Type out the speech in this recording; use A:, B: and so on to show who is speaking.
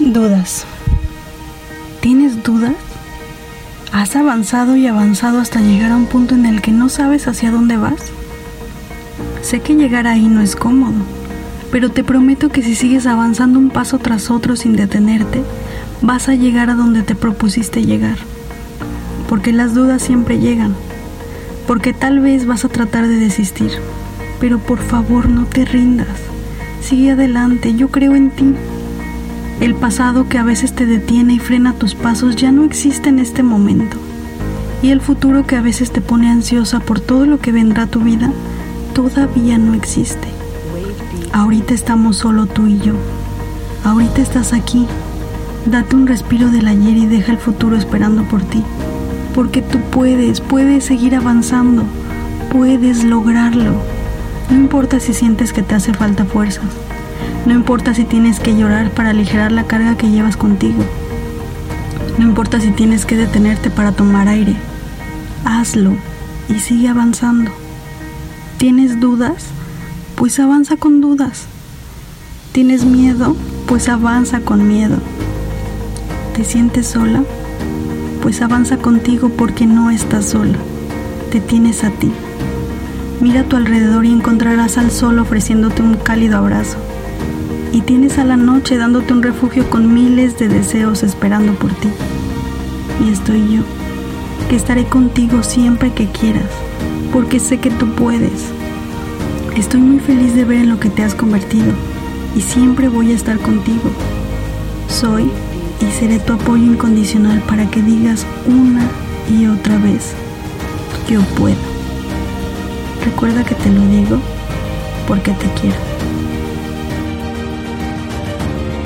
A: Dudas. ¿Tienes dudas? ¿Has avanzado y avanzado hasta llegar a un punto en el que no sabes hacia dónde vas? Sé que llegar ahí no es cómodo, pero te prometo que si sigues avanzando un paso tras otro sin detenerte, vas a llegar a donde te propusiste llegar. Porque las dudas siempre llegan, porque tal vez vas a tratar de desistir, pero por favor no te rindas. Sigue adelante, yo creo en ti. El pasado que a veces te detiene y frena tus pasos ya no existe en este momento. Y el futuro que a veces te pone ansiosa por todo lo que vendrá a tu vida, todavía no existe. Ahorita estamos solo tú y yo. Ahorita estás aquí. Date un respiro del ayer y deja el futuro esperando por ti. Porque tú puedes, puedes seguir avanzando, puedes lograrlo. No importa si sientes que te hace falta fuerzas. No importa si tienes que llorar para aligerar la carga que llevas contigo. No importa si tienes que detenerte para tomar aire. Hazlo y sigue avanzando. ¿Tienes dudas? Pues avanza con dudas. ¿Tienes miedo? Pues avanza con miedo. ¿Te sientes sola? Pues avanza contigo porque no estás sola. Te tienes a ti. Mira a tu alrededor y encontrarás al sol ofreciéndote un cálido abrazo y tienes a la noche dándote un refugio con miles de deseos esperando por ti. Y estoy yo, que estaré contigo siempre que quieras, porque sé que tú puedes. Estoy muy feliz de ver en lo que te has convertido y siempre voy a estar contigo. Soy y seré tu apoyo incondicional para que digas una y otra vez, yo puedo. Recuerda que te lo digo porque te quiero.